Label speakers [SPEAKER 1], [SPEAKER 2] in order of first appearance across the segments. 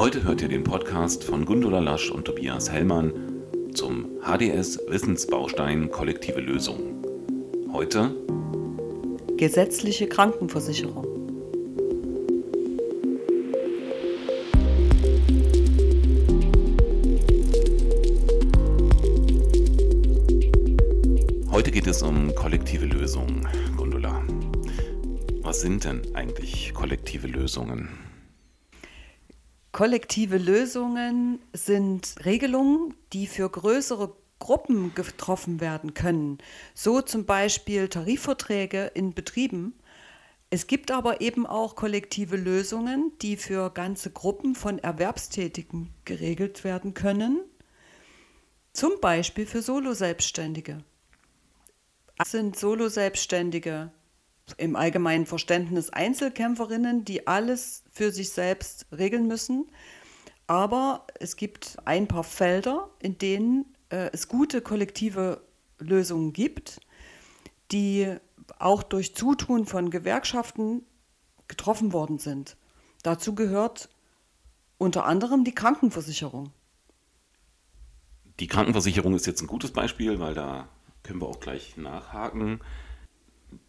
[SPEAKER 1] Heute hört ihr den Podcast von Gundula Lasch und Tobias Hellmann zum HDS Wissensbaustein Kollektive Lösungen. Heute
[SPEAKER 2] gesetzliche Krankenversicherung.
[SPEAKER 1] Heute geht es um kollektive Lösungen. Gundula, was sind denn eigentlich kollektive Lösungen?
[SPEAKER 2] Kollektive Lösungen sind Regelungen, die für größere Gruppen getroffen werden können. So zum Beispiel Tarifverträge in Betrieben. Es gibt aber eben auch kollektive Lösungen, die für ganze Gruppen von Erwerbstätigen geregelt werden können. Zum Beispiel für Solo-Selbstständige. Das sind Solo-Selbstständige im allgemeinen Verständnis Einzelkämpferinnen, die alles für sich selbst regeln müssen. Aber es gibt ein paar Felder, in denen äh, es gute kollektive Lösungen gibt, die auch durch Zutun von Gewerkschaften getroffen worden sind. Dazu gehört unter anderem die Krankenversicherung.
[SPEAKER 1] Die Krankenversicherung ist jetzt ein gutes Beispiel, weil da können wir auch gleich nachhaken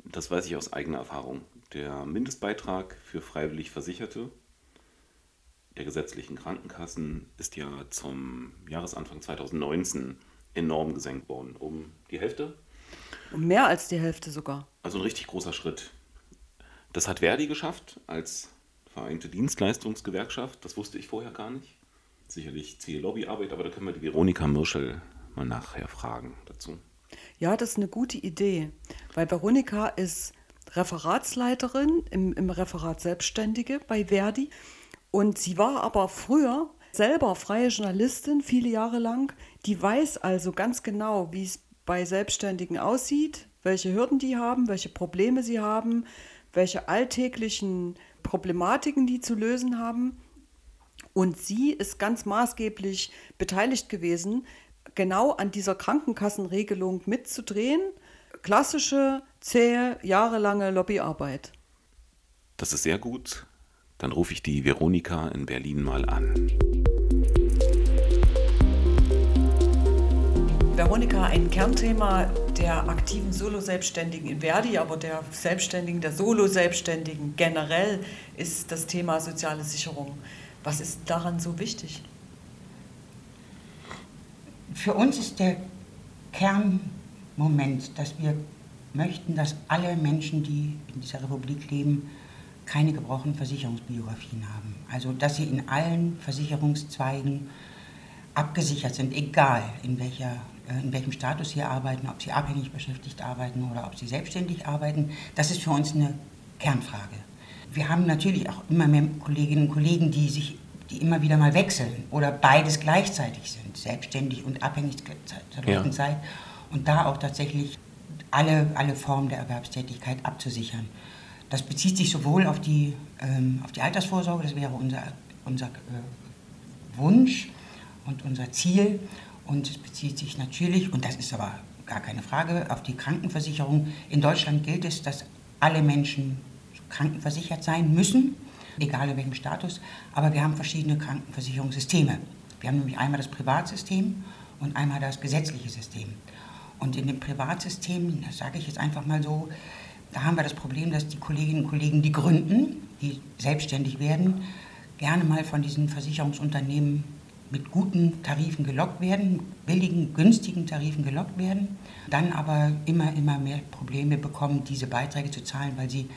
[SPEAKER 1] das weiß ich aus eigener Erfahrung. Der Mindestbeitrag für freiwillig Versicherte der gesetzlichen Krankenkassen ist ja zum Jahresanfang 2019 enorm gesenkt worden. Um die Hälfte?
[SPEAKER 2] Um mehr als die Hälfte sogar.
[SPEAKER 1] Also ein richtig großer Schritt. Das hat Verdi geschafft als Vereinte Dienstleistungsgewerkschaft. Das wusste ich vorher gar nicht. Sicherlich Ziel-Lobbyarbeit, aber da können wir die Veronika Mirschel mal nachher fragen dazu.
[SPEAKER 2] Ja, das ist eine gute Idee, weil Veronika ist Referatsleiterin im, im Referat Selbstständige bei Verdi und sie war aber früher selber freie Journalistin, viele Jahre lang. Die weiß also ganz genau, wie es bei Selbstständigen aussieht, welche Hürden die haben, welche Probleme sie haben, welche alltäglichen Problematiken die zu lösen haben. Und sie ist ganz maßgeblich beteiligt gewesen, genau an dieser Krankenkassenregelung mitzudrehen. Klassische, zähe, jahrelange Lobbyarbeit.
[SPEAKER 1] Das ist sehr gut. Dann rufe ich die Veronika in Berlin mal an.
[SPEAKER 2] Veronika, ein Kernthema der aktiven Solo-Selbstständigen in Verdi, aber der Selbstständigen, der Solo-Selbstständigen generell ist das Thema soziale Sicherung. Was ist daran so wichtig?
[SPEAKER 3] Für uns ist der Kernmoment, dass wir möchten, dass alle Menschen, die in dieser Republik leben, keine gebrochenen Versicherungsbiografien haben. Also dass sie in allen Versicherungszweigen abgesichert sind, egal in, welcher, äh, in welchem Status sie arbeiten, ob sie abhängig beschäftigt arbeiten oder ob sie selbstständig arbeiten. Das ist für uns eine Kernfrage. Wir haben natürlich auch immer mehr Kolleginnen und Kollegen, die sich die immer wieder mal wechseln oder beides gleichzeitig sind, selbstständig und abhängig zur gleichen ja. Zeit. Und da auch tatsächlich alle, alle Formen der Erwerbstätigkeit abzusichern. Das bezieht sich sowohl auf die, ähm, auf die Altersvorsorge, das wäre unser, unser äh, Wunsch und unser Ziel. Und es bezieht sich natürlich, und das ist aber gar keine Frage, auf die Krankenversicherung. In Deutschland gilt es, dass alle Menschen krankenversichert sein müssen egal in welchem Status. Aber wir haben verschiedene Krankenversicherungssysteme. Wir haben nämlich einmal das Privatsystem und einmal das gesetzliche System. Und in dem Privatsystem, das sage ich jetzt einfach mal so, da haben wir das Problem, dass die Kolleginnen und Kollegen, die gründen, die selbstständig werden, gerne mal von diesen Versicherungsunternehmen mit guten Tarifen gelockt werden, billigen, günstigen Tarifen gelockt werden, dann aber immer, immer mehr Probleme bekommen, diese Beiträge zu zahlen, weil sie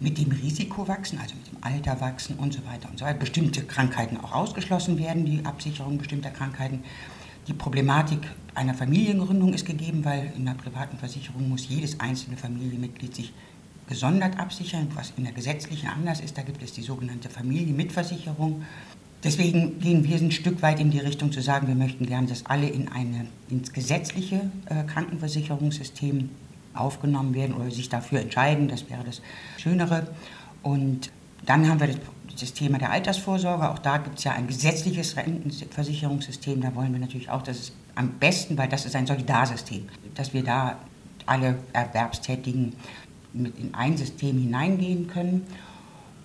[SPEAKER 3] mit dem Risiko wachsen, also mit dem Alter wachsen und so weiter und so weiter. Bestimmte Krankheiten auch ausgeschlossen werden, die Absicherung bestimmter Krankheiten. Die Problematik einer Familiengründung ist gegeben, weil in einer privaten Versicherung muss jedes einzelne Familienmitglied sich gesondert absichern, was in der gesetzlichen anders ist. Da gibt es die sogenannte Familienmitversicherung. Deswegen gehen wir ein Stück weit in die Richtung zu sagen, wir möchten gerne, dass alle in eine, ins gesetzliche äh, Krankenversicherungssystem aufgenommen werden oder sich dafür entscheiden. Das wäre das Schönere. Und dann haben wir das, das Thema der Altersvorsorge. Auch da gibt es ja ein gesetzliches Rentenversicherungssystem. Da wollen wir natürlich auch, dass es am besten, weil das ist ein Solidarsystem, dass wir da alle Erwerbstätigen mit in ein System hineingehen können.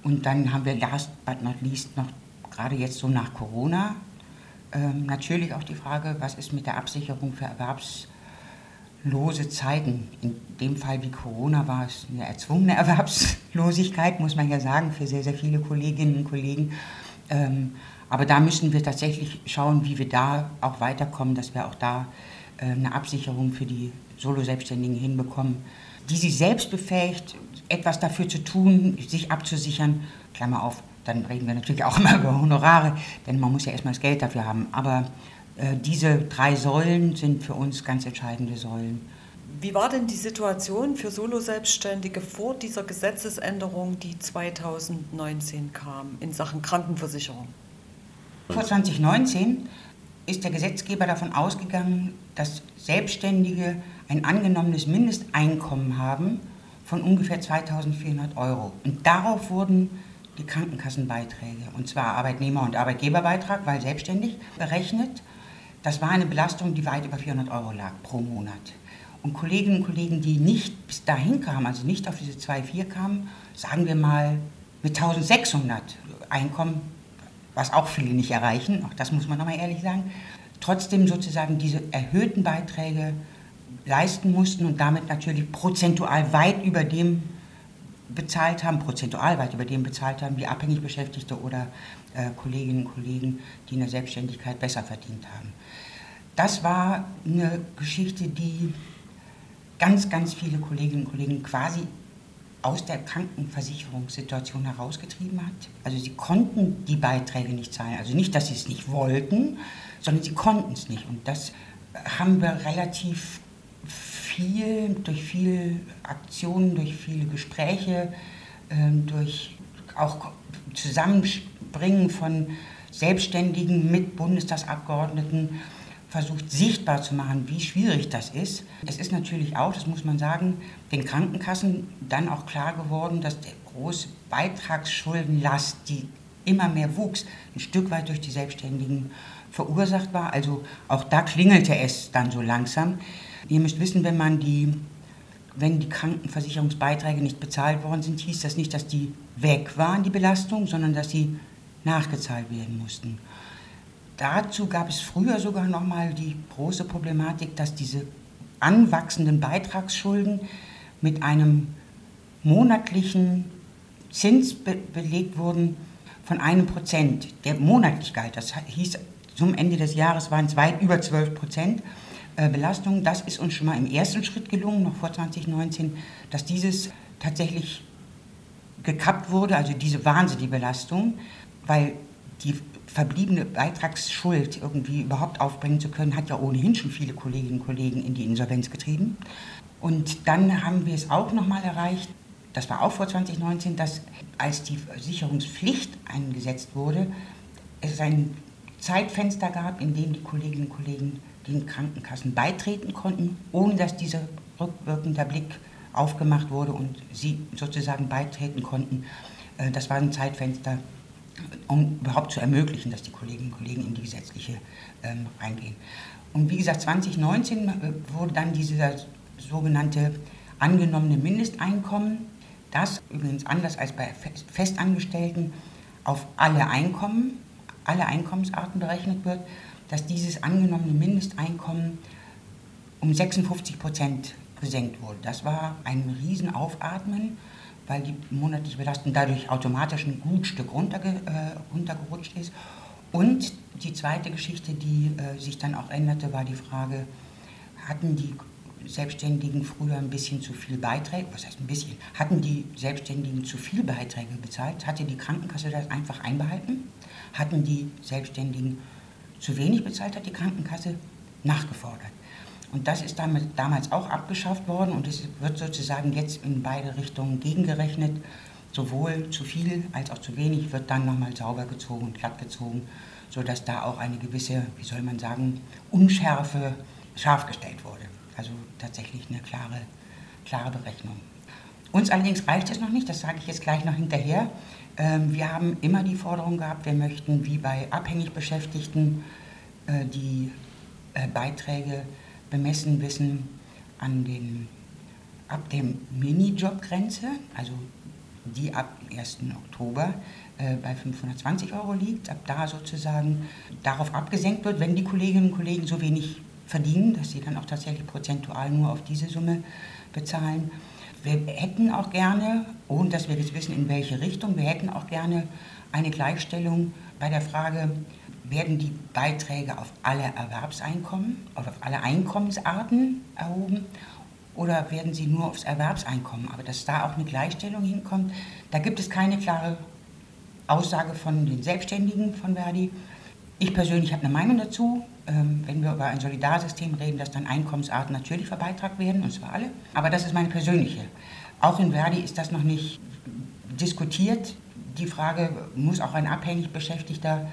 [SPEAKER 3] Und dann haben wir last but not least noch gerade jetzt so nach Corona. Ähm, natürlich auch die Frage, was ist mit der Absicherung für erwerbslose Zeiten? In dem Fall wie Corona war es eine erzwungene Erwerbslosigkeit, muss man ja sagen, für sehr, sehr viele Kolleginnen und Kollegen. Ähm, aber da müssen wir tatsächlich schauen, wie wir da auch weiterkommen, dass wir auch da äh, eine Absicherung für die Solo-Selbstständigen hinbekommen, die sie selbst befähigt, etwas dafür zu tun, sich abzusichern. Klammer auf, dann reden wir natürlich auch immer über Honorare, denn man muss ja erstmal das Geld dafür haben. Aber diese drei Säulen sind für uns ganz entscheidende Säulen.
[SPEAKER 2] Wie war denn die Situation für Solo-Selbstständige vor dieser Gesetzesänderung, die 2019 kam in Sachen Krankenversicherung?
[SPEAKER 3] Vor 2019 ist der Gesetzgeber davon ausgegangen, dass Selbstständige ein angenommenes Mindesteinkommen haben von ungefähr 2400 Euro. Und darauf wurden die Krankenkassenbeiträge, und zwar Arbeitnehmer- und Arbeitgeberbeitrag, weil selbstständig berechnet. Das war eine Belastung, die weit über 400 Euro lag pro Monat. Und Kolleginnen und Kollegen, die nicht bis dahin kamen, also nicht auf diese 2,4 kamen, sagen wir mal mit 1600 Einkommen, was auch viele nicht erreichen, auch das muss man nochmal ehrlich sagen, trotzdem sozusagen diese erhöhten Beiträge leisten mussten und damit natürlich prozentual weit über dem bezahlt haben, prozentual weit über dem bezahlt haben, wie abhängig Beschäftigte oder Kolleginnen und Kollegen, die in der Selbstständigkeit besser verdient haben. Das war eine Geschichte, die ganz, ganz viele Kolleginnen und Kollegen quasi aus der Krankenversicherungssituation herausgetrieben hat. Also sie konnten die Beiträge nicht zahlen. Also nicht, dass sie es nicht wollten, sondern sie konnten es nicht. Und das haben wir relativ viel, durch viele Aktionen, durch viele Gespräche, ähm, durch auch Zusammenbringen von Selbstständigen mit Bundestagsabgeordneten versucht sichtbar zu machen, wie schwierig das ist. Es ist natürlich auch, das muss man sagen, den Krankenkassen dann auch klar geworden, dass der große Beitragsschuldenlast, die immer mehr wuchs, ein Stück weit durch die Selbstständigen verursacht war. Also auch da klingelte es dann so langsam. Ihr müsst wissen, wenn man die, wenn die Krankenversicherungsbeiträge nicht bezahlt worden sind, hieß das nicht, dass die weg waren, die Belastung, sondern dass sie nachgezahlt werden mussten. Dazu gab es früher sogar noch mal die große Problematik, dass diese anwachsenden Beitragsschulden mit einem monatlichen Zins be belegt wurden von einem Prozent, der monatlich galt. Das hieß, zum Ende des Jahres waren es weit über 12 Prozent. Äh, Belastung. Das ist uns schon mal im ersten Schritt gelungen, noch vor 2019, dass dieses tatsächlich gekappt wurde, also diese wahnsinnige Belastung, weil die verbliebene Beitragsschuld irgendwie überhaupt aufbringen zu können, hat ja ohnehin schon viele Kolleginnen und Kollegen in die Insolvenz getrieben. Und dann haben wir es auch nochmal erreicht, das war auch vor 2019, dass als die Versicherungspflicht eingesetzt wurde, es ein Zeitfenster gab, in dem die Kolleginnen und Kollegen den Krankenkassen beitreten konnten, ohne dass dieser rückwirkende Blick aufgemacht wurde und sie sozusagen beitreten konnten. Äh, das war ein Zeitfenster, um überhaupt zu ermöglichen, dass die Kolleginnen und Kollegen in die gesetzliche ähm, reingehen. Und wie gesagt, 2019 äh, wurde dann dieser sogenannte angenommene Mindesteinkommen, das übrigens anders als bei Festangestellten auf alle Einkommen, alle Einkommensarten berechnet wird, dass dieses angenommene Mindesteinkommen um 56 Prozent gesenkt wurde. Das war ein Riesenaufatmen, weil die monatliche Belastung dadurch automatisch ein gut Stück runterge, äh, runtergerutscht ist. Und die zweite Geschichte, die äh, sich dann auch änderte, war die Frage, hatten die Selbstständigen früher ein bisschen zu viel Beiträge, was heißt ein bisschen, hatten die Selbstständigen zu viel Beiträge bezahlt? Hatte die Krankenkasse das einfach einbehalten? Hatten die Selbstständigen zu wenig bezahlt hat die Krankenkasse, nachgefordert. Und das ist damit damals auch abgeschafft worden und es wird sozusagen jetzt in beide Richtungen gegengerechnet. Sowohl zu viel als auch zu wenig wird dann nochmal sauber gezogen und glatt gezogen, sodass da auch eine gewisse, wie soll man sagen, Unschärfe scharf gestellt wurde. Also tatsächlich eine klare, klare Berechnung. Uns allerdings reicht es noch nicht, das sage ich jetzt gleich noch hinterher. Ähm, wir haben immer die Forderung gehabt, wir möchten wie bei abhängig Beschäftigten äh, die äh, Beiträge bemessen wissen an den, ab der Minijobgrenze, also die ab 1. Oktober äh, bei 520 Euro liegt, ab da sozusagen darauf abgesenkt wird, wenn die Kolleginnen und Kollegen so wenig verdienen, dass sie dann auch tatsächlich prozentual nur auf diese Summe bezahlen. Wir hätten auch gerne, ohne dass wir jetzt wissen, in welche Richtung, wir hätten auch gerne eine Gleichstellung bei der Frage, werden die Beiträge auf alle Erwerbseinkommen, auf alle Einkommensarten erhoben oder werden sie nur aufs Erwerbseinkommen? Aber dass da auch eine Gleichstellung hinkommt, da gibt es keine klare Aussage von den Selbstständigen von Verdi. Ich persönlich habe eine Meinung dazu. Ähm, wenn wir über ein Solidarsystem reden, dass dann Einkommensarten natürlich verbeitragt werden, und zwar alle. Aber das ist meine persönliche. Auch in Verdi ist das noch nicht diskutiert. Die Frage, muss auch ein abhängig Beschäftigter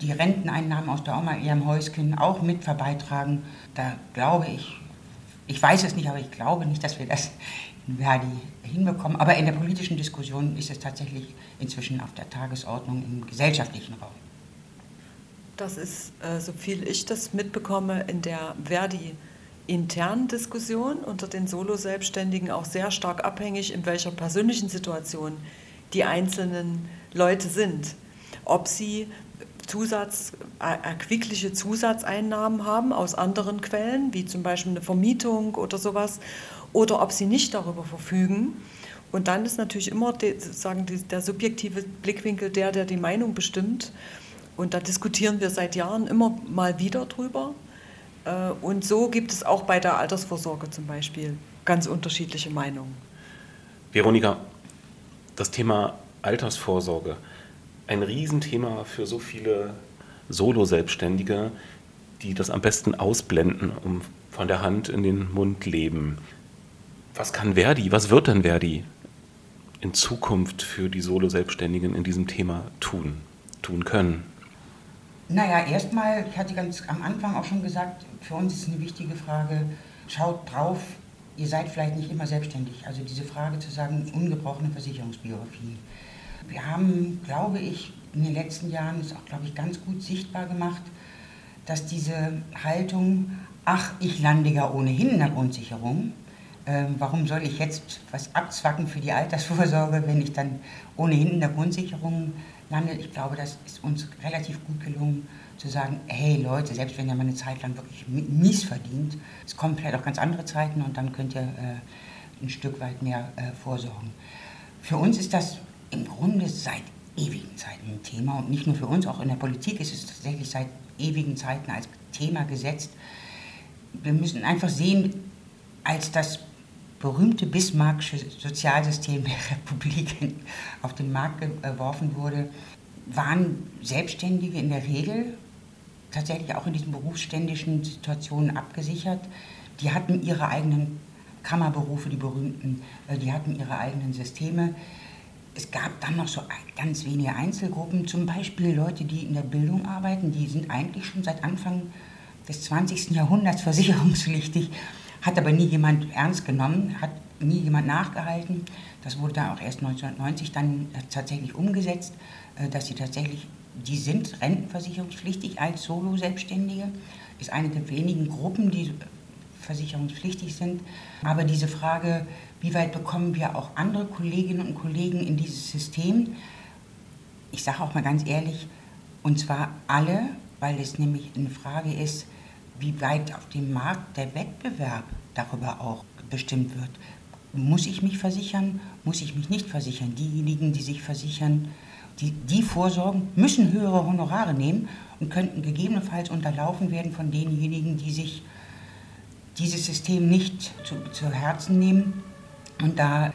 [SPEAKER 3] die Renteneinnahmen aus der Oma ihrem Häuschen auch mit verbeitragen? Da glaube ich, ich weiß es nicht, aber ich glaube nicht, dass wir das in Verdi hinbekommen. Aber in der politischen Diskussion ist es tatsächlich inzwischen auf der Tagesordnung im gesellschaftlichen Raum.
[SPEAKER 2] Das ist, äh, so viel ich das mitbekomme, in der Verdi internen Diskussion unter den Solo-Selbstständigen auch sehr stark abhängig, in welcher persönlichen Situation die einzelnen Leute sind. Ob sie Zusatz, äh, erquickliche Zusatzeinnahmen haben aus anderen Quellen, wie zum Beispiel eine Vermietung oder sowas, oder ob sie nicht darüber verfügen. Und dann ist natürlich immer sozusagen der subjektive Blickwinkel der, der die Meinung bestimmt. Und da diskutieren wir seit Jahren immer mal wieder drüber. Äh, und so gibt es auch bei der Altersvorsorge zum Beispiel ganz unterschiedliche Meinungen.
[SPEAKER 1] Veronika, das Thema Altersvorsorge, ein Riesenthema für so viele Solo-Selbstständige, die das am besten ausblenden und von der Hand in den Mund leben. Was kann Verdi, was wird denn Verdi in Zukunft für die Solo-Selbstständigen in diesem Thema tun, tun können?
[SPEAKER 3] Naja, erstmal, ich hatte ganz am Anfang auch schon gesagt, für uns ist eine wichtige Frage, schaut drauf, ihr seid vielleicht nicht immer selbstständig. Also diese Frage zu sagen, ungebrochene Versicherungsbiografie. Wir haben, glaube ich, in den letzten Jahren, das auch, glaube ich, ganz gut sichtbar gemacht, dass diese Haltung, ach, ich lande ja ohnehin in der Grundsicherung, ähm, warum soll ich jetzt was abzwacken für die Altersvorsorge, wenn ich dann ohnehin in der Grundsicherung lande? Ich glaube, das ist uns relativ gut gelungen zu sagen, hey Leute, selbst wenn ihr mal eine Zeit lang wirklich mies verdient, es kommen vielleicht auch ganz andere Zeiten und dann könnt ihr äh, ein Stück weit mehr äh, vorsorgen. Für uns ist das im Grunde seit ewigen Zeiten ein Thema und nicht nur für uns, auch in der Politik ist es tatsächlich seit ewigen Zeiten als Thema gesetzt. Wir müssen einfach sehen, als das berühmte Bismarckische Sozialsystem der Republik auf den Markt geworfen wurde, waren Selbstständige in der Regel tatsächlich auch in diesen berufsständischen Situationen abgesichert. Die hatten ihre eigenen Kammerberufe, die berühmten, äh, die hatten ihre eigenen Systeme. Es gab dann noch so ganz wenige Einzelgruppen, zum Beispiel Leute, die in der Bildung arbeiten, die sind eigentlich schon seit Anfang des 20. Jahrhunderts versicherungspflichtig, hat aber nie jemand ernst genommen, hat nie jemand nachgehalten. Das wurde dann auch erst 1990 dann tatsächlich umgesetzt, äh, dass sie tatsächlich, die sind rentenversicherungspflichtig als Solo-Selbstständige, ist eine der wenigen Gruppen, die versicherungspflichtig sind. Aber diese Frage, wie weit bekommen wir auch andere Kolleginnen und Kollegen in dieses System? Ich sage auch mal ganz ehrlich, und zwar alle, weil es nämlich eine Frage ist, wie weit auf dem Markt der Wettbewerb darüber auch bestimmt wird. Muss ich mich versichern? Muss ich mich nicht versichern? Diejenigen, die sich versichern, die, die vorsorgen, müssen höhere Honorare nehmen und könnten gegebenenfalls unterlaufen werden von denjenigen, die sich dieses System nicht zu, zu Herzen nehmen. Und da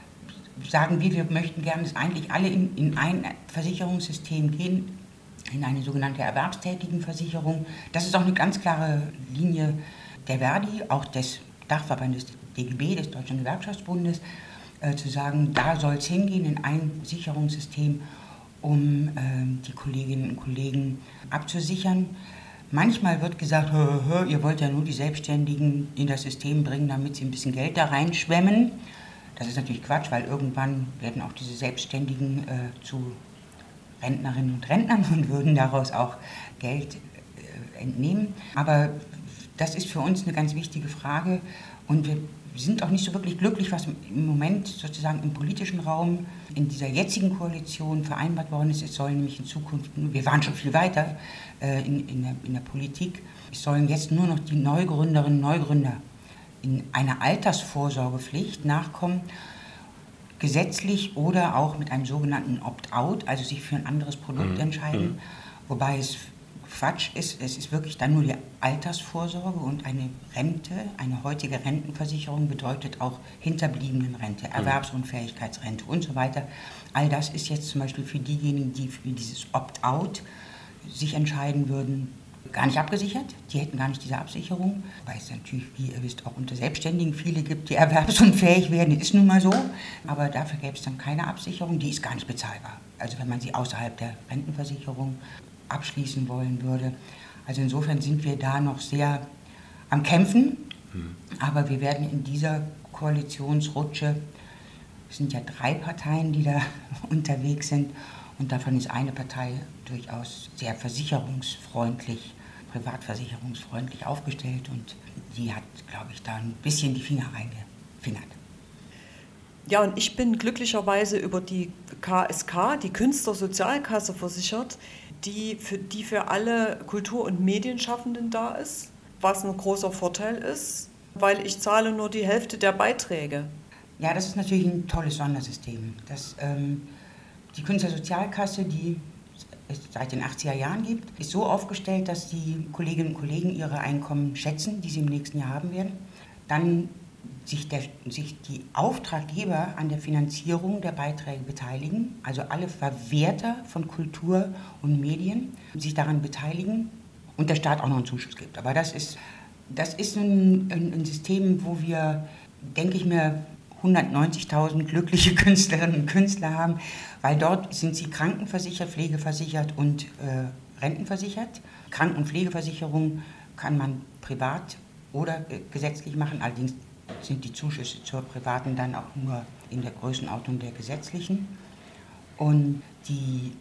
[SPEAKER 3] sagen wir, wir möchten gerne, dass eigentlich alle in, in ein Versicherungssystem gehen, in eine sogenannte Erwerbstätigenversicherung. Das ist auch eine ganz klare Linie der Verdi, auch des Dachverbandes DGB, des Deutschen Gewerkschaftsbundes, äh, zu sagen, da soll es hingehen in ein Sicherungssystem, um äh, die Kolleginnen und Kollegen abzusichern. Manchmal wird gesagt, hö, hö, ihr wollt ja nur die Selbstständigen in das System bringen, damit sie ein bisschen Geld da reinschwemmen. Das ist natürlich Quatsch, weil irgendwann werden auch diese Selbstständigen äh, zu Rentnerinnen und Rentnern und würden daraus auch Geld äh, entnehmen. Aber Das ist für uns eine ganz wichtige Frage und wir sind auch nicht so wirklich glücklich, was im Moment sozusagen im politischen Raum in dieser jetzigen Koalition vereinbart worden ist. Es sollen nämlich in Zukunft, wir waren schon viel weiter äh, in, in, der, in der Politik, es sollen jetzt nur noch die Neugründerinnen und Neugründer in einer Altersvorsorgepflicht nachkommen, gesetzlich oder auch mit einem sogenannten Opt-out, also sich für ein anderes Produkt mhm. entscheiden. Mhm. Wobei es Quatsch ist, es ist wirklich dann nur die Altersvorsorge und eine Rente, eine heutige Rentenversicherung bedeutet auch Hinterbliebenenrente, mhm. Erwerbsunfähigkeitsrente und so weiter. All das ist jetzt zum Beispiel für diejenigen, die für dieses Opt-out sich entscheiden würden, gar nicht abgesichert. Die hätten gar nicht diese Absicherung, weil es natürlich, wie ihr wisst, auch unter Selbstständigen viele gibt, die erwerbsunfähig werden. Das ist nun mal so. Aber dafür gäbe es dann keine Absicherung. Die ist gar nicht bezahlbar. Also wenn man sie außerhalb der Rentenversicherung abschließen wollen würde. Also insofern sind wir da noch sehr am Kämpfen. Hm. Aber wir werden in dieser Koalitionsrutsche, es sind ja drei Parteien, die da unterwegs sind, und davon ist eine Partei durchaus sehr versicherungsfreundlich, privatversicherungsfreundlich aufgestellt und die hat, glaube ich, da ein bisschen die Finger reingefingert.
[SPEAKER 2] Ja, und ich bin glücklicherweise über die KSK, die Künstlersozialkasse, versichert, die für, die für alle Kultur- und Medienschaffenden da ist, was ein großer Vorteil ist, weil ich zahle nur die Hälfte der Beiträge.
[SPEAKER 3] Ja, das ist natürlich ein tolles Sondersystem. Das, ähm, die Künstlersozialkasse, die es seit den 80er Jahren gibt, ist so aufgestellt, dass die Kolleginnen und Kollegen ihre Einkommen schätzen, die sie im nächsten Jahr haben werden. Dann sich, der, sich die Auftraggeber an der Finanzierung der Beiträge beteiligen, also alle Verwerter von Kultur und Medien sich daran beteiligen und der Staat auch noch einen Zuschuss gibt. Aber das ist, das ist ein, ein, ein System, wo wir, denke ich mir, 190.000 glückliche Künstlerinnen und Künstler haben, weil dort sind sie krankenversichert, pflegeversichert und äh, rentenversichert. Kranken- und Pflegeversicherung kann man privat oder äh, gesetzlich machen, allerdings sind die Zuschüsse zur privaten dann auch nur in der Größenordnung der gesetzlichen. Und die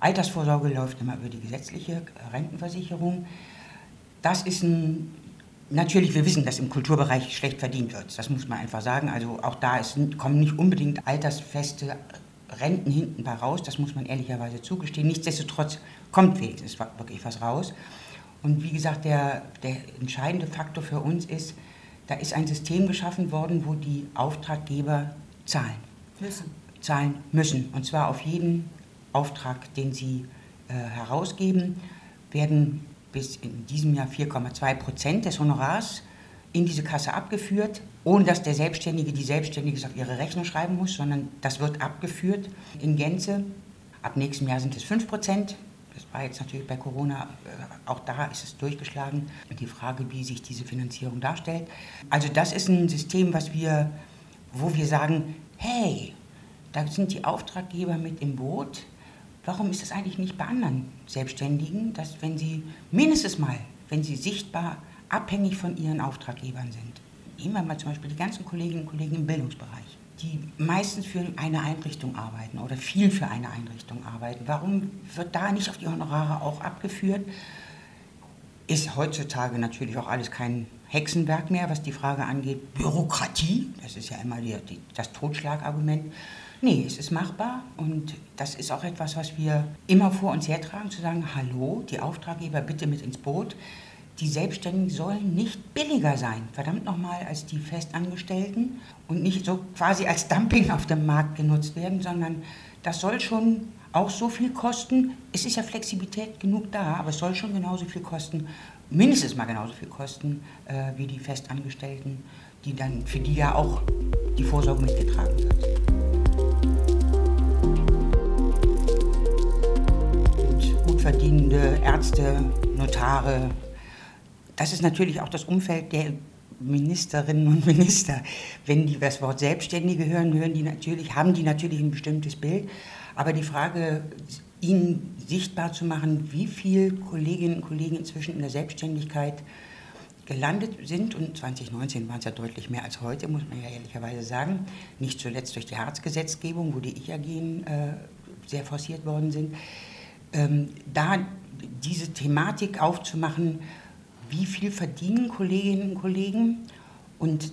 [SPEAKER 3] Altersvorsorge läuft immer über die gesetzliche Rentenversicherung. Das ist ein Natürlich, wir wissen, dass im Kulturbereich schlecht verdient wird. Das muss man einfach sagen. Also auch da ist, kommen nicht unbedingt altersfeste Renten hinten bei raus. Das muss man ehrlicherweise zugestehen. Nichtsdestotrotz kommt wenigstens wirklich was raus. Und wie gesagt, der, der entscheidende Faktor für uns ist, da ist ein System geschaffen worden, wo die Auftraggeber zahlen. Müssen. Zahlen müssen. Und zwar auf jeden Auftrag, den sie äh, herausgeben, werden bis in diesem Jahr 4,2 Prozent des Honorars in diese Kasse abgeführt, ohne dass der Selbstständige die Selbstständige auf ihre Rechnung schreiben muss, sondern das wird abgeführt in Gänze. Ab nächstem Jahr sind es 5 Prozent. Das war jetzt natürlich bei Corona, äh, auch da ist es durchgeschlagen. Die Frage, wie sich diese Finanzierung darstellt. Also das ist ein System, was wir, wo wir sagen, hey, da sind die Auftraggeber mit im Boot Warum ist das eigentlich nicht bei anderen Selbstständigen, dass wenn sie mindestens mal, wenn sie sichtbar abhängig von ihren Auftraggebern sind, nehmen wir mal zum Beispiel die ganzen Kolleginnen und Kollegen im Bildungsbereich, die meistens für eine Einrichtung arbeiten oder viel für eine Einrichtung arbeiten, warum wird da nicht auf die Honorare auch abgeführt? Ist heutzutage natürlich auch alles kein Hexenwerk mehr, was die Frage angeht. Bürokratie, das ist ja immer die, die, das Totschlagargument. Nee, es ist machbar und das ist auch etwas, was wir immer vor uns hertragen, zu sagen, hallo, die Auftraggeber bitte mit ins Boot. Die Selbstständigen sollen nicht billiger sein, verdammt nochmal, als die Festangestellten und nicht so quasi als Dumping auf dem Markt genutzt werden, sondern das soll schon auch so viel kosten. Es ist ja Flexibilität genug da, aber es soll schon genauso viel kosten, mindestens mal genauso viel kosten äh, wie die Festangestellten, die dann, für die ja auch die Vorsorge mitgetragen wird. Verdienende Ärzte, Notare. Das ist natürlich auch das Umfeld der Ministerinnen und Minister. Wenn die das Wort Selbstständige hören, hören die natürlich, haben die natürlich ein bestimmtes Bild. Aber die Frage, ihnen sichtbar zu machen, wie viele Kolleginnen und Kollegen inzwischen in der Selbstständigkeit gelandet sind, und 2019 waren es ja deutlich mehr als heute, muss man ja ehrlicherweise sagen, nicht zuletzt durch die Harzgesetzgebung, wo die Ich-AGen äh, sehr forciert worden sind, ähm, da diese Thematik aufzumachen, wie viel verdienen Kolleginnen und Kollegen und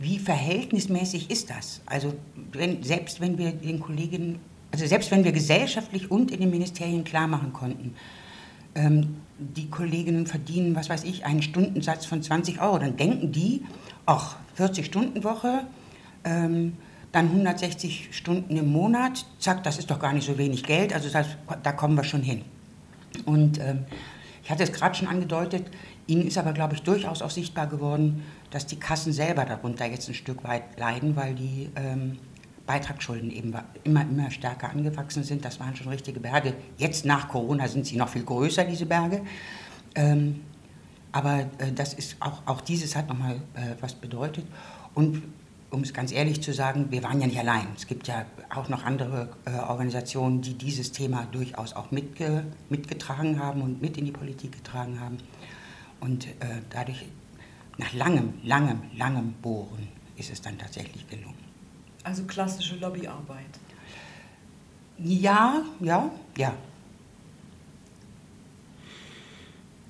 [SPEAKER 3] wie verhältnismäßig ist das? Also wenn, selbst wenn wir den Kolleginnen, also selbst wenn wir gesellschaftlich und in den Ministerien klar machen konnten, ähm, die Kolleginnen verdienen, was weiß ich, einen Stundensatz von 20 Euro, dann denken die, ach, 40-Stunden-Woche, ähm, dann 160 Stunden im Monat, zack, das ist doch gar nicht so wenig Geld, also das, da kommen wir schon hin. Und ähm, ich hatte es gerade schon angedeutet, Ihnen ist aber, glaube ich, durchaus auch sichtbar geworden, dass die Kassen selber darunter jetzt ein Stück weit leiden, weil die ähm, Beitragsschulden eben immer, immer stärker angewachsen sind. Das waren schon richtige Berge. Jetzt nach Corona sind sie noch viel größer, diese Berge. Ähm, aber äh, das ist auch, auch dieses hat nochmal äh, was bedeutet. Und um es ganz ehrlich zu sagen, wir waren ja nicht allein. Es gibt ja auch noch andere äh, Organisationen, die dieses Thema durchaus auch mitge mitgetragen haben und mit in die Politik getragen haben. Und äh, dadurch, nach langem, langem, langem Bohren, ist es dann tatsächlich gelungen.
[SPEAKER 2] Also klassische Lobbyarbeit.
[SPEAKER 3] Ja, ja, ja.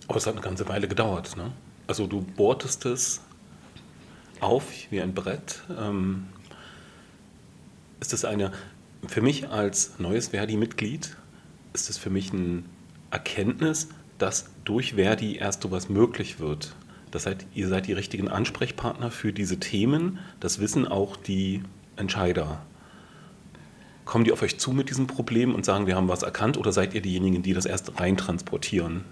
[SPEAKER 1] Aber es hat eine ganze Weile gedauert. Ne? Also du bohrtest es auf wie ein Brett. Ähm, ist das eine, für mich als neues Verdi-Mitglied, ist es für mich eine Erkenntnis, dass durch Verdi erst sowas möglich wird. Das heißt, ihr seid die richtigen Ansprechpartner für diese Themen. Das wissen auch die Entscheider. Kommen die auf euch zu mit diesem Problem und sagen, wir haben was erkannt oder seid ihr diejenigen, die das erst reintransportieren?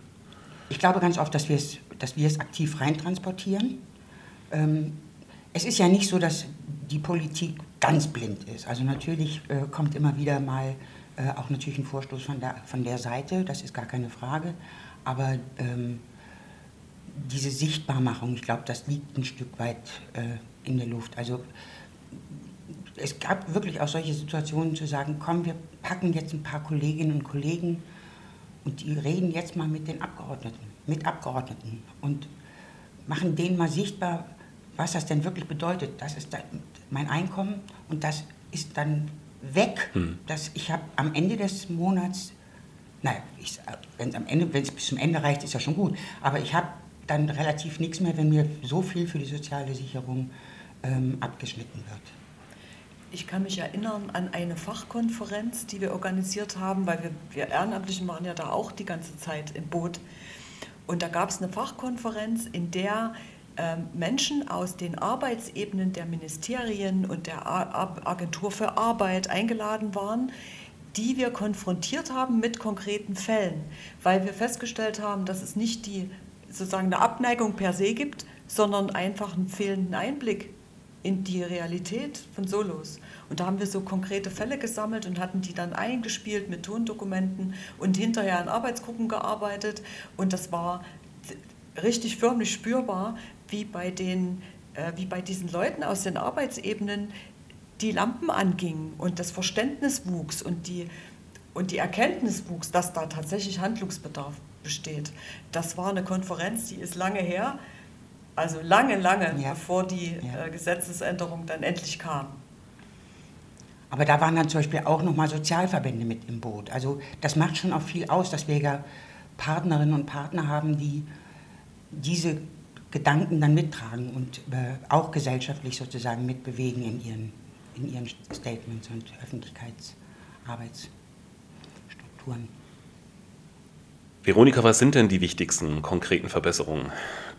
[SPEAKER 3] Ich glaube ganz oft, dass wir es, dass wir es aktiv reintransportieren. Ähm, es ist ja nicht so, dass die Politik ganz blind ist. Also natürlich äh, kommt immer wieder mal äh, auch natürlich ein Vorstoß von der, von der Seite, das ist gar keine Frage. Aber ähm, diese Sichtbarmachung, ich glaube, das liegt ein Stück weit äh, in der Luft. Also es gab wirklich auch solche Situationen zu sagen, komm, wir packen jetzt ein paar Kolleginnen und Kollegen und die reden jetzt mal mit den Abgeordneten, mit Abgeordneten und machen denen mal sichtbar, was das denn wirklich bedeutet. Das ist mein Einkommen und das ist dann weg. Hm. Dass ich habe am Ende des Monats, naja, wenn es bis zum Ende reicht, ist ja schon gut, aber ich habe dann relativ nichts mehr, wenn mir so viel für die soziale Sicherung ähm, abgeschnitten wird.
[SPEAKER 2] Ich kann mich erinnern an eine Fachkonferenz, die wir organisiert haben, weil wir, wir Ehrenamtlichen waren ja da auch die ganze Zeit im Boot. Und da gab es eine Fachkonferenz, in der äh, Menschen aus den Arbeitsebenen der Ministerien und der Agentur für Arbeit eingeladen waren, die wir konfrontiert haben mit konkreten Fällen, weil wir festgestellt haben, dass es nicht die sozusagen eine Abneigung per se gibt, sondern einfach einen fehlenden Einblick in die Realität von Solos. Und da haben wir so konkrete Fälle gesammelt und hatten die dann eingespielt mit Tondokumenten und hinterher in Arbeitsgruppen gearbeitet. Und das war richtig förmlich spürbar, wie bei, den, äh, wie bei diesen Leuten aus den Arbeitsebenen die Lampen angingen und das Verständnis wuchs und die, und die Erkenntnis wuchs, dass da tatsächlich Handlungsbedarf besteht. Das war eine Konferenz, die ist lange her, also lange, lange, ja. bevor die ja. äh, Gesetzesänderung dann endlich kam.
[SPEAKER 3] Aber da waren dann zum Beispiel auch nochmal Sozialverbände mit im Boot. Also das macht schon auch viel aus, dass wir ja Partnerinnen und Partner haben, die diese Gedanken dann mittragen und äh, auch gesellschaftlich sozusagen mitbewegen in ihren, in ihren Statements und Öffentlichkeitsarbeitsstrukturen.
[SPEAKER 1] Veronika, was sind denn die wichtigsten konkreten Verbesserungen,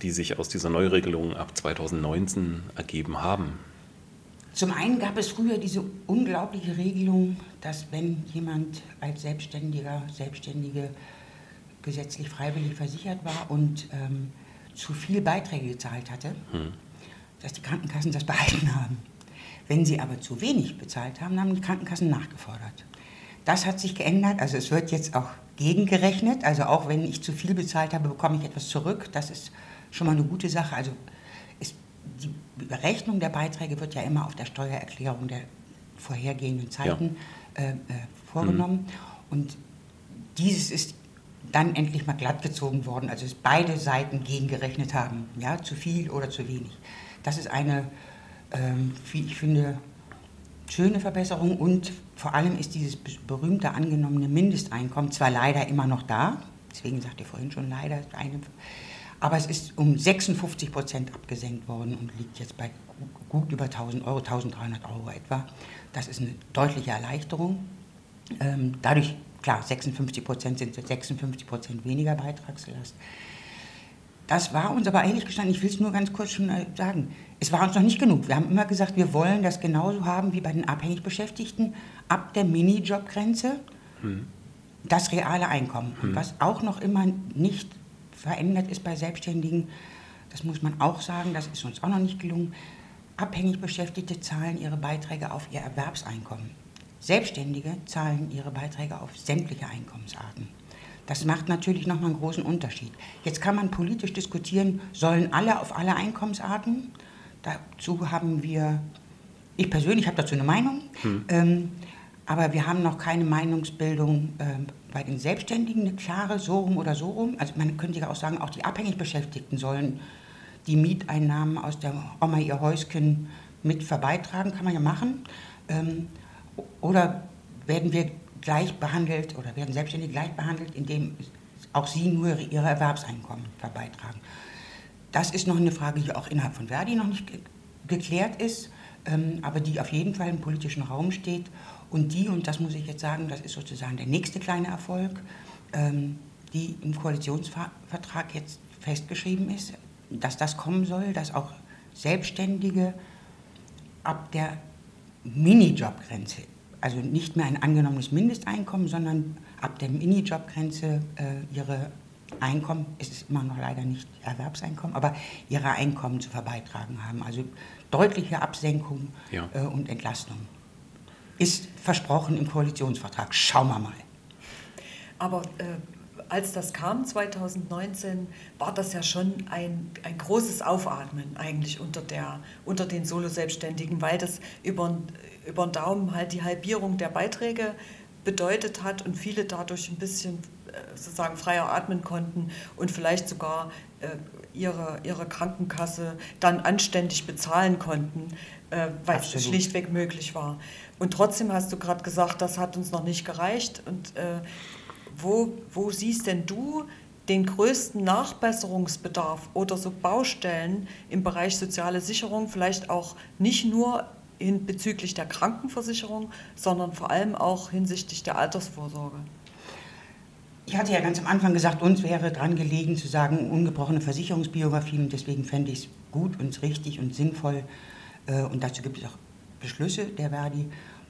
[SPEAKER 1] die sich aus dieser Neuregelung ab 2019 ergeben haben?
[SPEAKER 3] Zum einen gab es früher diese unglaubliche Regelung, dass wenn jemand als Selbstständiger, Selbstständige gesetzlich freiwillig versichert war und ähm, zu viel Beiträge gezahlt hatte, hm. dass die Krankenkassen das behalten haben. Wenn sie aber zu wenig bezahlt haben, haben die Krankenkassen nachgefordert. Das hat sich geändert, also es wird jetzt auch gegengerechnet. Also auch wenn ich zu viel bezahlt habe, bekomme ich etwas zurück. Das ist schon mal eine gute Sache. Also ist, die Berechnung der Beiträge wird ja immer auf der Steuererklärung der vorhergehenden Zeiten ja. äh, äh, vorgenommen. Mhm. Und dieses ist dann endlich mal glattgezogen worden, also dass beide Seiten gegengerechnet haben, ja, zu viel oder zu wenig. Das ist eine, ähm, ich finde, schöne Verbesserung und vor allem ist dieses berühmte angenommene Mindesteinkommen zwar leider immer noch da, deswegen sagte ich vorhin schon leider, eine, aber es ist um 56 Prozent abgesenkt worden und liegt jetzt bei gut über 1000 Euro, 1300 Euro etwa. Das ist eine deutliche Erleichterung. Ähm, dadurch, klar, 56 Prozent sind 56 Prozent weniger Beitragslast. Das war uns aber ehrlich gestanden, ich will es nur ganz kurz schon sagen, es war uns noch nicht genug. Wir haben immer gesagt, wir wollen das genauso haben wie bei den abhängig Beschäftigten, ab der Minijobgrenze hm. das reale Einkommen. Hm. Und was auch noch immer nicht verändert ist bei Selbstständigen, das muss man auch sagen, das ist uns auch noch nicht gelungen, abhängig Beschäftigte zahlen ihre Beiträge auf ihr Erwerbseinkommen. Selbstständige zahlen ihre Beiträge auf sämtliche Einkommensarten. Das macht natürlich nochmal einen großen Unterschied. Jetzt kann man politisch diskutieren, sollen alle auf alle Einkommensarten? Dazu haben wir, ich persönlich habe dazu eine Meinung, hm. ähm, aber wir haben noch keine Meinungsbildung äh, bei den Selbstständigen, eine klare, so rum oder so rum. Also man könnte ja auch sagen, auch die abhängig Beschäftigten sollen die Mieteinnahmen aus der Oma ihr Häuschen mit verbeitragen, kann man ja machen. Ähm, oder werden wir gleich behandelt oder werden Selbstständige gleich behandelt, indem auch sie nur ihre Erwerbseinkommen verbeitragen. Das ist noch eine Frage, die auch innerhalb von Verdi noch nicht geklärt ist, ähm, aber die auf jeden Fall im politischen Raum steht. Und die, und das muss ich jetzt sagen, das ist sozusagen der nächste kleine Erfolg, ähm, die im Koalitionsvertrag jetzt festgeschrieben ist, dass das kommen soll, dass auch Selbstständige ab der Minijobgrenze, also nicht mehr ein angenommenes Mindesteinkommen, sondern ab der Minijobgrenze äh, ihre Einkommen, es ist immer noch leider nicht Erwerbseinkommen, aber ihre Einkommen zu verbeitragen haben. Also deutliche Absenkung ja. äh, und Entlastung. Ist versprochen im Koalitionsvertrag. Schauen wir mal.
[SPEAKER 2] Aber äh, als das kam 2019, war das ja schon ein, ein großes Aufatmen eigentlich unter, der, unter den Solo-Selbstständigen, weil das über, über den Daumen halt die Halbierung der Beiträge bedeutet hat und viele dadurch ein bisschen äh, sozusagen freier atmen konnten und vielleicht sogar äh, ihre, ihre Krankenkasse dann anständig bezahlen konnten, äh, weil Absolut. es schlichtweg möglich war. Und trotzdem hast du gerade gesagt, das hat uns noch nicht gereicht. Und äh, wo, wo siehst denn du den größten Nachbesserungsbedarf oder so Baustellen im Bereich soziale Sicherung, vielleicht auch nicht nur in, bezüglich der Krankenversicherung, sondern vor allem auch hinsichtlich der Altersvorsorge?
[SPEAKER 3] Ich hatte ja ganz am Anfang gesagt, uns wäre dran gelegen zu sagen, ungebrochene Versicherungsbiografien. Deswegen fände ich es gut und richtig und sinnvoll. Äh, und dazu gibt es auch Beschlüsse der Verdi,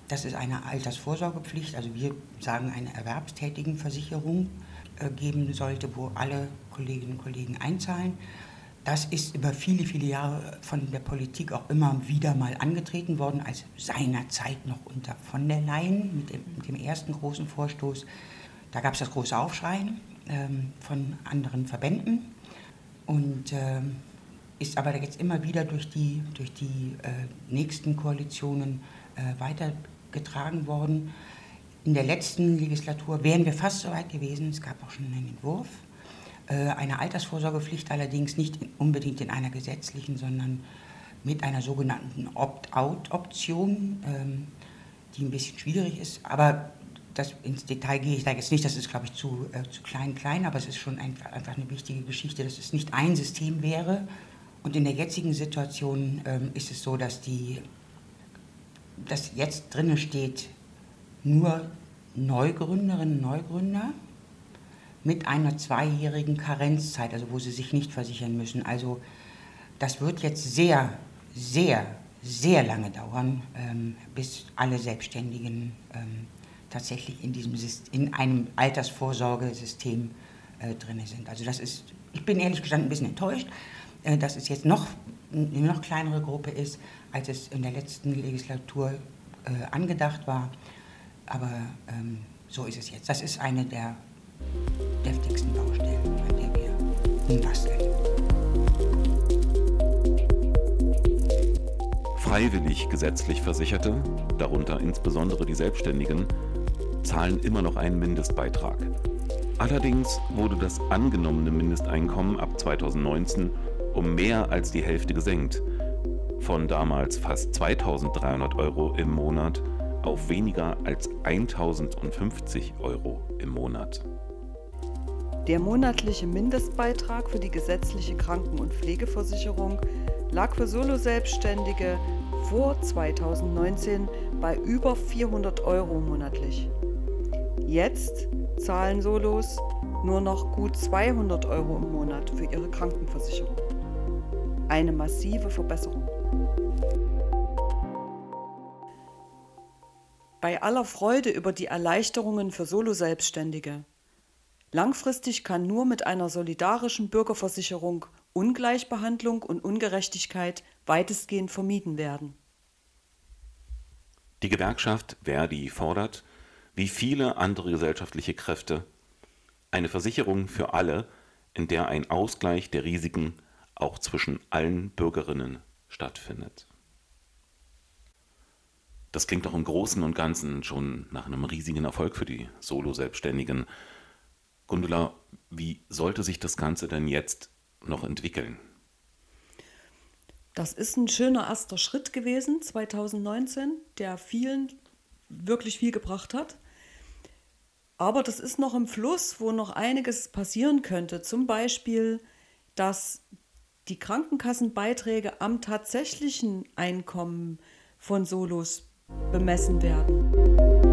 [SPEAKER 3] dass es eine Altersvorsorgepflicht, also wir sagen eine Erwerbstätigenversicherung äh, geben sollte, wo alle Kolleginnen und Kollegen einzahlen. Das ist über viele, viele Jahre von der Politik auch immer wieder mal angetreten worden, als seinerzeit noch unter von der Leyen mit dem, ersten großen Vorstoß. Da gab es das große Aufschreien ähm, von anderen Verbänden und ähm, ist aber jetzt immer wieder durch die, durch die äh, nächsten Koalitionen äh, weitergetragen worden. In der letzten Legislatur wären wir fast so weit gewesen, es gab auch schon einen Entwurf äh, eine Altersvorsorgepflicht allerdings nicht unbedingt in einer gesetzlichen, sondern mit einer sogenannten Opt-out-Option, ähm, die ein bisschen schwierig ist. Aber das, ins Detail gehe ich da jetzt nicht, das ist, glaube ich, zu, äh, zu klein, klein, aber es ist schon ein, einfach eine wichtige Geschichte, dass es nicht ein System wäre. Und in der jetzigen Situation ähm, ist es so, dass, die, dass jetzt drin steht, nur Neugründerinnen und Neugründer mit einer zweijährigen Karenzzeit, also wo sie sich nicht versichern müssen. Also das wird jetzt sehr, sehr, sehr lange dauern, ähm, bis alle Selbstständigen ähm, tatsächlich in, diesem in einem Altersvorsorgesystem äh, drin sind. Also das ist, ich bin ehrlich gestanden ein bisschen enttäuscht, äh, dass es jetzt noch eine noch kleinere Gruppe ist, als es in der letzten Legislatur äh, angedacht war. Aber ähm, so ist es jetzt. Das ist eine der deftigsten Baustellen, an der wir nun basteln.
[SPEAKER 1] Freiwillig gesetzlich Versicherte, darunter insbesondere die Selbstständigen, zahlen immer noch einen Mindestbeitrag. Allerdings wurde das angenommene Mindesteinkommen ab 2019 um mehr als die Hälfte gesenkt. Von damals fast 2300 Euro im Monat auf weniger als 1050 Euro im Monat.
[SPEAKER 2] Der monatliche Mindestbeitrag für die gesetzliche Kranken- und Pflegeversicherung lag für Solo-Selbstständige vor 2019 bei über 400 Euro monatlich. Jetzt zahlen Solos nur noch gut 200 Euro im Monat für ihre Krankenversicherung. Eine massive Verbesserung. Bei aller Freude über die Erleichterungen für Solo-Selbstständige. Langfristig kann nur mit einer solidarischen Bürgerversicherung Ungleichbehandlung und Ungerechtigkeit weitestgehend vermieden werden.
[SPEAKER 1] Die Gewerkschaft Verdi fordert, wie viele andere gesellschaftliche Kräfte, eine Versicherung für alle, in der ein Ausgleich der Risiken auch zwischen allen Bürgerinnen stattfindet. Das klingt doch im Großen und Ganzen schon nach einem riesigen Erfolg für die Solo-Selbstständigen. Gundula, wie sollte sich das Ganze denn jetzt noch entwickeln?
[SPEAKER 2] Das ist ein schöner erster Schritt gewesen, 2019, der vielen wirklich viel gebracht hat. Aber das ist noch im Fluss, wo noch einiges passieren könnte. Zum Beispiel, dass die Krankenkassenbeiträge am tatsächlichen Einkommen von Solos bemessen werden.